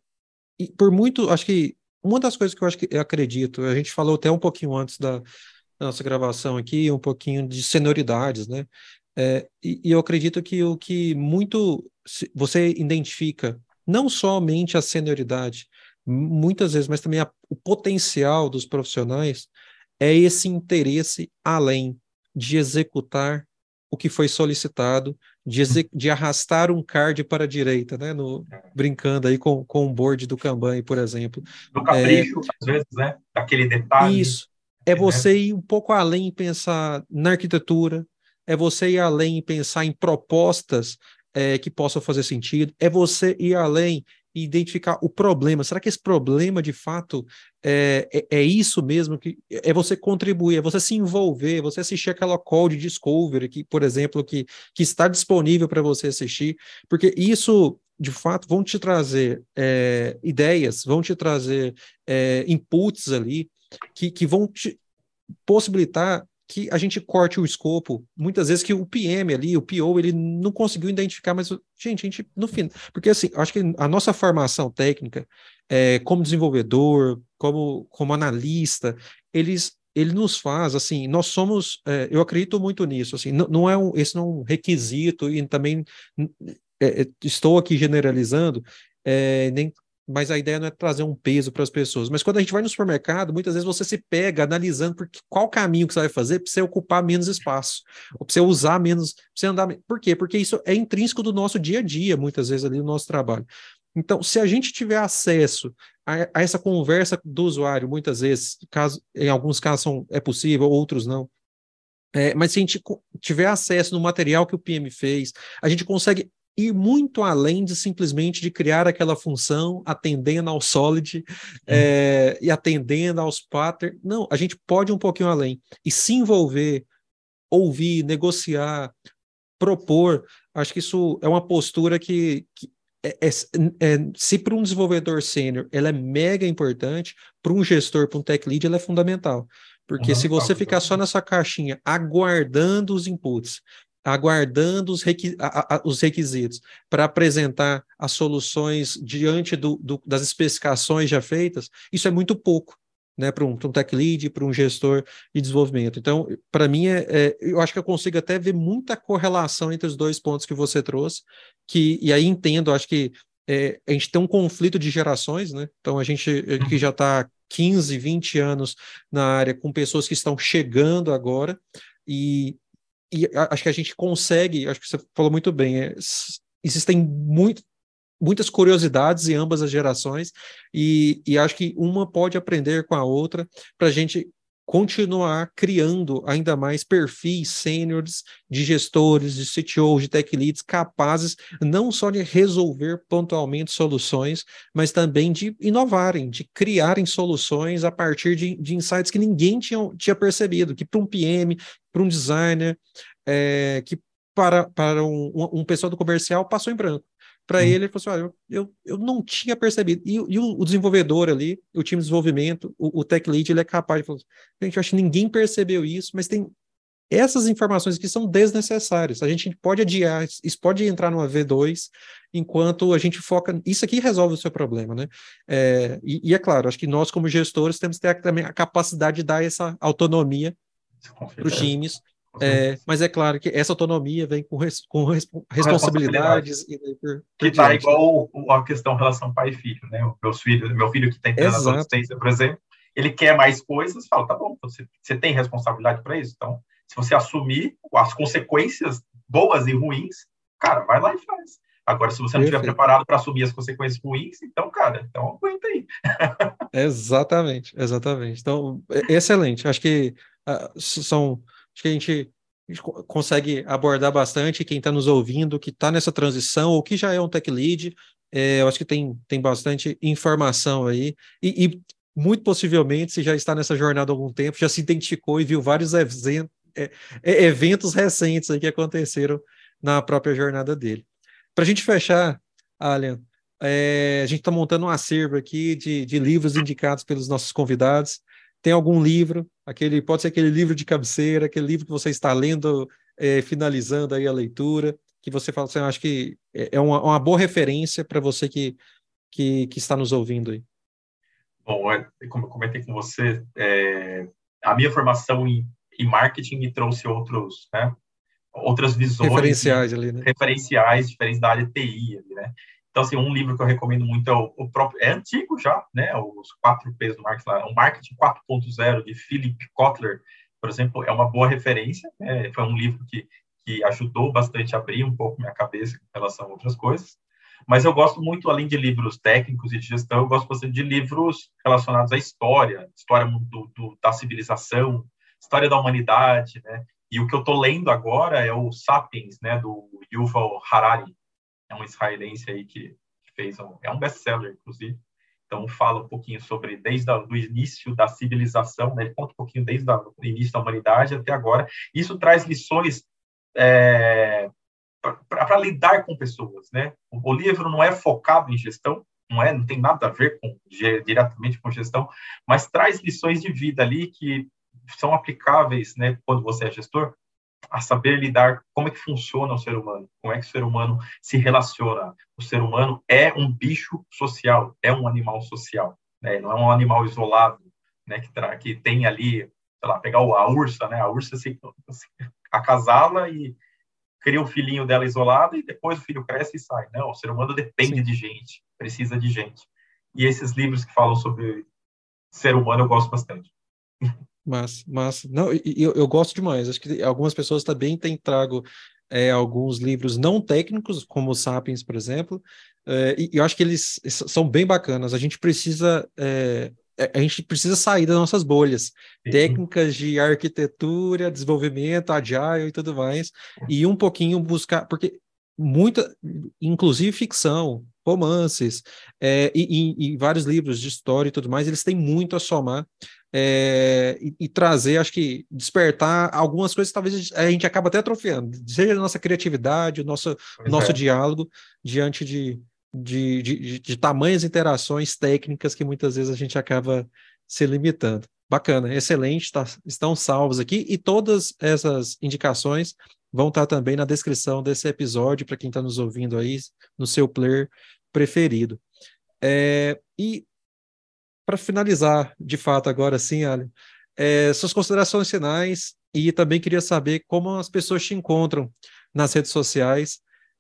por muito, acho que uma das coisas que eu acho que eu acredito, a gente falou até um pouquinho antes da, nossa gravação aqui, um pouquinho de senioridades, né? É, e, e, eu acredito que o que muito você identifica, não somente a senioridade, muitas vezes, mas também a, o potencial dos profissionais, é esse interesse além de executar o que foi solicitado, de, de arrastar um card para a direita, né? No, brincando aí com, com o board do Kanban, por exemplo. Do capricho, é, às vezes, né? Aquele detalhe. Isso. É né? você ir um pouco além e pensar na arquitetura, é você ir além e pensar em propostas é, que possam fazer sentido, é você ir além e identificar o problema. Será que esse problema, de fato, é, é, é, isso mesmo? que É você contribuir, é você se envolver, você assistir aquela call de Discovery, que, por exemplo, que, que está disponível para você assistir, porque isso, de fato, vão te trazer é, ideias, vão te trazer é, inputs ali, que, que vão te possibilitar que a gente corte o escopo, muitas vezes que o PM ali, o PO, ele não conseguiu identificar, mas, gente, a gente, no fim, porque assim, acho que a nossa formação técnica, é, como desenvolvedor, como, como analista, eles, ele nos faz, assim, nós somos, é, eu acredito muito nisso, assim, não, não é um, esse não é um requisito, e também é, é estou aqui generalizando, é, nem mas a ideia não é trazer um peso para as pessoas. Mas quando a gente vai no supermercado, muitas vezes você se pega analisando porque, qual caminho que você vai fazer para você ocupar menos espaço, ou para você usar menos, para você andar. Por quê? Porque isso é intrínseco do nosso dia a dia, muitas vezes ali no nosso trabalho. Então, se a gente tiver acesso a, a essa conversa do usuário, muitas vezes, caso, em alguns casos são, é possível, outros não. É, mas se a gente tiver acesso no material que o PM fez, a gente consegue ir muito além de simplesmente de criar aquela função atendendo ao Solid uhum. é, e atendendo aos patterns. Não, a gente pode ir um pouquinho além e se envolver, ouvir, negociar, propor. Acho que isso é uma postura que, que é, é, é, se para um desenvolvedor sênior ela é mega importante, para um gestor, para um tech lead, ela é fundamental. Porque uhum, se você ficar só nessa caixinha aguardando os inputs, aguardando os, requi a, a, os requisitos para apresentar as soluções diante do, do, das especificações já feitas, isso é muito pouco. Né, para um, um tech lead, para um gestor de desenvolvimento. Então, para mim, é, é, eu acho que eu consigo até ver muita correlação entre os dois pontos que você trouxe, que, e aí entendo, acho que é, a gente tem um conflito de gerações, né? Então a gente é, que já está 15, 20 anos na área com pessoas que estão chegando agora e, e acho que a gente consegue, acho que você falou muito bem, é, existem muito, muitas curiosidades em ambas as gerações e, e acho que uma pode aprender com a outra para a gente continuar criando ainda mais perfis sêniores de gestores, de CTOs, de tech leads capazes não só de resolver pontualmente soluções, mas também de inovarem, de criarem soluções a partir de, de insights que ninguém tinha, tinha percebido, que para um PM, para um designer, é, que para, para um, um, pessoal do comercial passou em branco para ele, ele falou assim: olha, eu, eu, eu não tinha percebido. E, e o, o, desenvolvedor ali, o time de desenvolvimento, o, o tech lead, ele é capaz de falar: gente, eu acho que ninguém percebeu isso, mas tem essas informações que são desnecessárias. A gente pode adiar, isso pode entrar numa V2, enquanto a gente foca. Isso aqui resolve o seu problema, né? É, e, e, é claro, acho que nós, como gestores, temos que ter também a capacidade de dar essa autonomia para os times é, mas é claro que essa autonomia vem com, res, com res, responsabilidades. que está igual a questão relação pai e filho, né? O meu filho, meu filho que tem adolescência, por exemplo, ele quer mais coisas, fala, tá bom, você, você tem responsabilidade para isso. Então, se você assumir as consequências boas e ruins, cara, vai lá e faz. Agora, se você não estiver preparado para assumir as consequências ruins, então, cara, então aguenta aí. exatamente, exatamente. Então, excelente. Acho que uh, são Acho que a gente, consegue abordar bastante quem está nos ouvindo, que está nessa transição, ou que já é um tech lead. É, eu acho que tem, tem bastante informação aí. E, e, muito possivelmente, se já está nessa jornada há algum tempo, já se identificou e viu vários eventos, é, é, eventos recentes que aconteceram na própria jornada dele. Para a gente fechar, Alian, é, a gente está montando um acervo aqui de, de livros indicados pelos nossos convidados tem algum livro, aquele pode ser aquele livro de cabeceira, aquele livro que você está lendo, é, finalizando aí a leitura, que você fala assim, acho que é, é uma, uma boa referência para você que, que, que, está nos ouvindo aí. Bom, é, como eu comentei com você, é, a minha formação em, em, marketing me trouxe outros, né, outras visões. Referenciais ali, né? Referenciais, diferentes da área TI ali, né? Então, assim, um livro que eu recomendo muito é o, o próprio, é antigo já, né? Os quatro P's do marketing, o Marketing 4.0 de Philip Kotler, por exemplo, é uma boa referência. Né? Foi um livro que, que ajudou bastante a abrir um pouco minha cabeça em relação a outras coisas. Mas eu gosto muito, além de livros técnicos e de gestão, eu gosto bastante de livros relacionados à história, história do, do, da civilização, história da humanidade, né? E o que eu estou lendo agora é o Sapiens, né, do Yuval Harari é um israelense aí que, fez um, é um best-seller, inclusive. Então, fala um pouquinho sobre desde o início da civilização, né? Ele conta um pouquinho desde o início da humanidade até agora. Isso traz lições é, para lidar com pessoas, né? O, o, livro não é focado em gestão, não é, não tem nada a ver com diretamente com gestão, mas traz lições de vida ali que são aplicáveis, né? Quando você é gestor, a saber lidar como é que funciona o ser humano, como é que o ser humano se relaciona. O ser humano é um bicho social, é um animal social, né? não é um animal isolado, né? que, que tem ali, sei lá, pegar a ursa, né? a ursa se, se acasala e cria um filhinho dela isolado e depois o filho cresce e sai. Não, o ser humano depende Sim. de gente, precisa de gente. E esses livros que falam sobre ser humano eu gosto bastante. Mas, mas não, eu, eu gosto demais. Acho que algumas pessoas também têm trago é, alguns livros não técnicos, como o Sapiens, por exemplo, é, e eu acho que eles são bem bacanas. A gente precisa é, é a gente precisa sair das nossas bolhas, Sim. técnicas de arquitetura, desenvolvimento, agile e tudo mais, e um pouquinho buscar, porque muita, inclusive ficção, romances é, e, e, e, vários livros de história e tudo mais, eles têm muito a somar é, e, e, trazer, acho que despertar algumas coisas que talvez a gente acaba até atrofiando, seja a nossa criatividade, o nosso, nosso é. diálogo diante de, de, de, de, de tamanhas interações técnicas que muitas vezes a gente acaba se limitando. Bacana, excelente, tá, estão salvos aqui e todas essas indicações vão estar também na descrição desse episódio para quem está nos ouvindo aí no seu player preferido. É, e para finalizar, de fato, agora sim, Ali, é, suas considerações finais e também queria saber como as pessoas te encontram nas redes sociais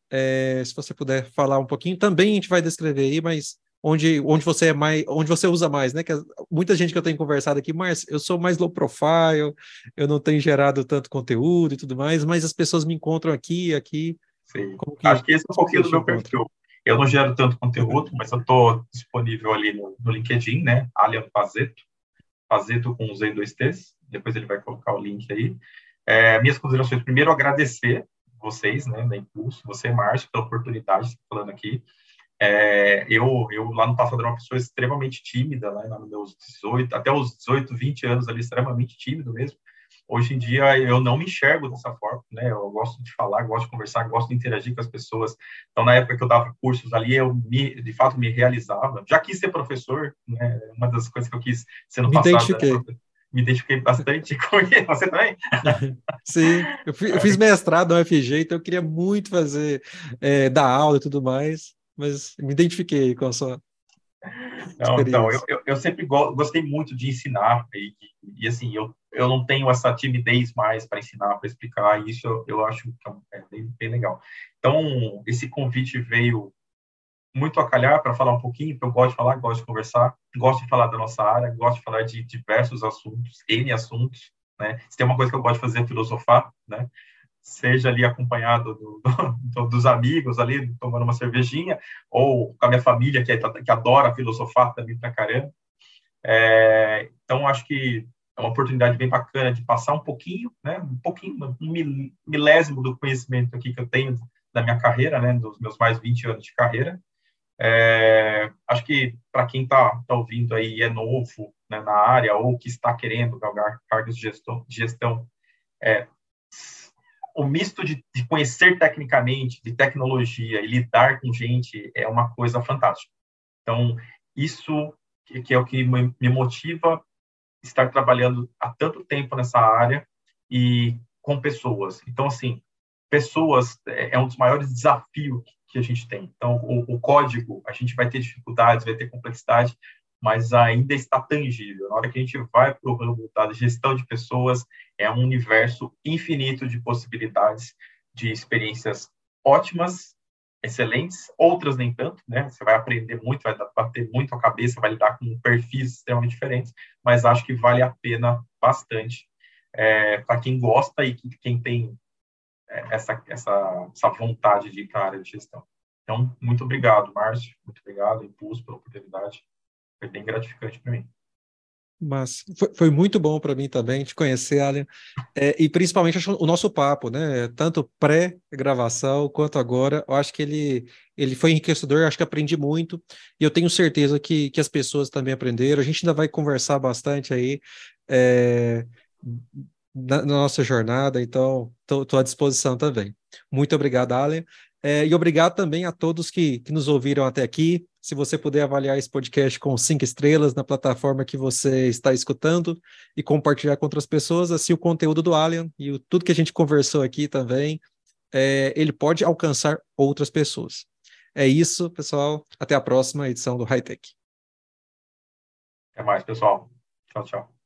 é, se você puder falar um pouquinho, também a gente vai descrever aí, mas onde, onde você é mais, onde você usa mais, né? Que muita gente que eu tenho conversado aqui, mas eu sou mais low profile, eu não tenho gerado tanto conteúdo e tudo mais, mas as pessoas me encontram aqui, aqui. Sim. Que, Acho que esse é um pouquinho do meu perfil. Eu não gero tanto conteúdo, mas eu estou disponível ali no, no, LinkedIn, né? Alian Pazeto, Pazeto com os dois T's. Depois ele vai colocar o link aí. É, minhas considerações, primeiro agradecer vocês, né, da Impulso, você, Márcio, pela oportunidade falando aqui. É, eu, eu, lá no passado, era uma pessoa extremamente tímida, né, nos meus 18, até os 18, 20 anos ali, extremamente tímido mesmo. Hoje em dia, eu não me enxergo dessa forma, né, eu gosto de falar, gosto de conversar, gosto de interagir com as pessoas. Então, na época que eu dava cursos ali, eu, me, de fato, me realizava. Já quis ser professor, né, uma das coisas que eu quis ser no me passado. Identifiquei. Me identifiquei bastante com ele. Você também? Sim, eu, fui, eu fiz mestrado no UFG, então eu queria muito fazer, é, dar aula e tudo mais mas me identifiquei com a sua. Não, então, eu, eu, eu sempre go gostei muito de ensinar, e, e, assim, eu, eu não tenho essa timidez mais para ensinar, para explicar, e isso eu, eu acho que é, é bem, bem legal. Então, esse convite veio muito a calhar para falar um pouquinho, porque eu gosto de falar, gosto de conversar, gosto de falar da nossa área, gosto de falar de diversos assuntos, N assuntos, né? Se tem uma coisa que eu gosto de fazer é filosofar, né? Seja ali acompanhado do, do, dos amigos ali, tomando uma cervejinha, ou com a minha família, que, é, que adora filosofar também pra caramba. É, então, acho que é uma oportunidade bem bacana de passar um pouquinho, né, um pouquinho, um milésimo do conhecimento aqui que eu tenho da minha carreira, né, dos meus mais 20 anos de carreira. É, acho que para quem está tá ouvindo aí é novo né, na área ou que está querendo galgar cargos de gestão, de gestão é, o misto de, de, conhecer tecnicamente, de tecnologia e lidar com gente é uma coisa fantástica. Então, isso que, é o que me, me motiva estar trabalhando há tanto tempo nessa área e com pessoas. Então, assim, pessoas é, é um dos maiores desafios que a gente tem. Então, o, o, código, a gente vai ter dificuldades, vai ter complexidade, mas ainda está tangível. Na hora que a gente vai para o ramo da gestão de pessoas, é um universo infinito de possibilidades, de experiências ótimas, excelentes, outras nem tanto, né? Você vai aprender muito, vai bater muito a cabeça, vai lidar com perfis extremamente diferentes, mas acho que vale a pena bastante é, para quem gosta e quem tem é, essa, essa, essa vontade de ir para a área de gestão. Então, muito obrigado, Márcio, muito obrigado, Impulso, pela oportunidade foi bem gratificante para mim. Mas foi, foi muito bom para mim também te conhecer, Alan, é, e principalmente o nosso papo, né? Tanto pré-gravação quanto agora, eu acho que ele, ele foi enriquecedor, acho que aprendi muito, e eu tenho certeza que, que as pessoas também aprenderam. A gente ainda vai conversar bastante aí é, na, na, nossa jornada, então estou à disposição também. Muito obrigado, Alan. É, e obrigado também a todos que, que nos ouviram até aqui. Se você puder avaliar esse podcast com cinco estrelas na plataforma que você está escutando e compartilhar com outras pessoas, assim o conteúdo do Alien e o, tudo que a gente conversou aqui também, é, ele pode alcançar outras pessoas. É isso, pessoal. Até a próxima edição do High Tech. Até mais, pessoal. Tchau, tchau.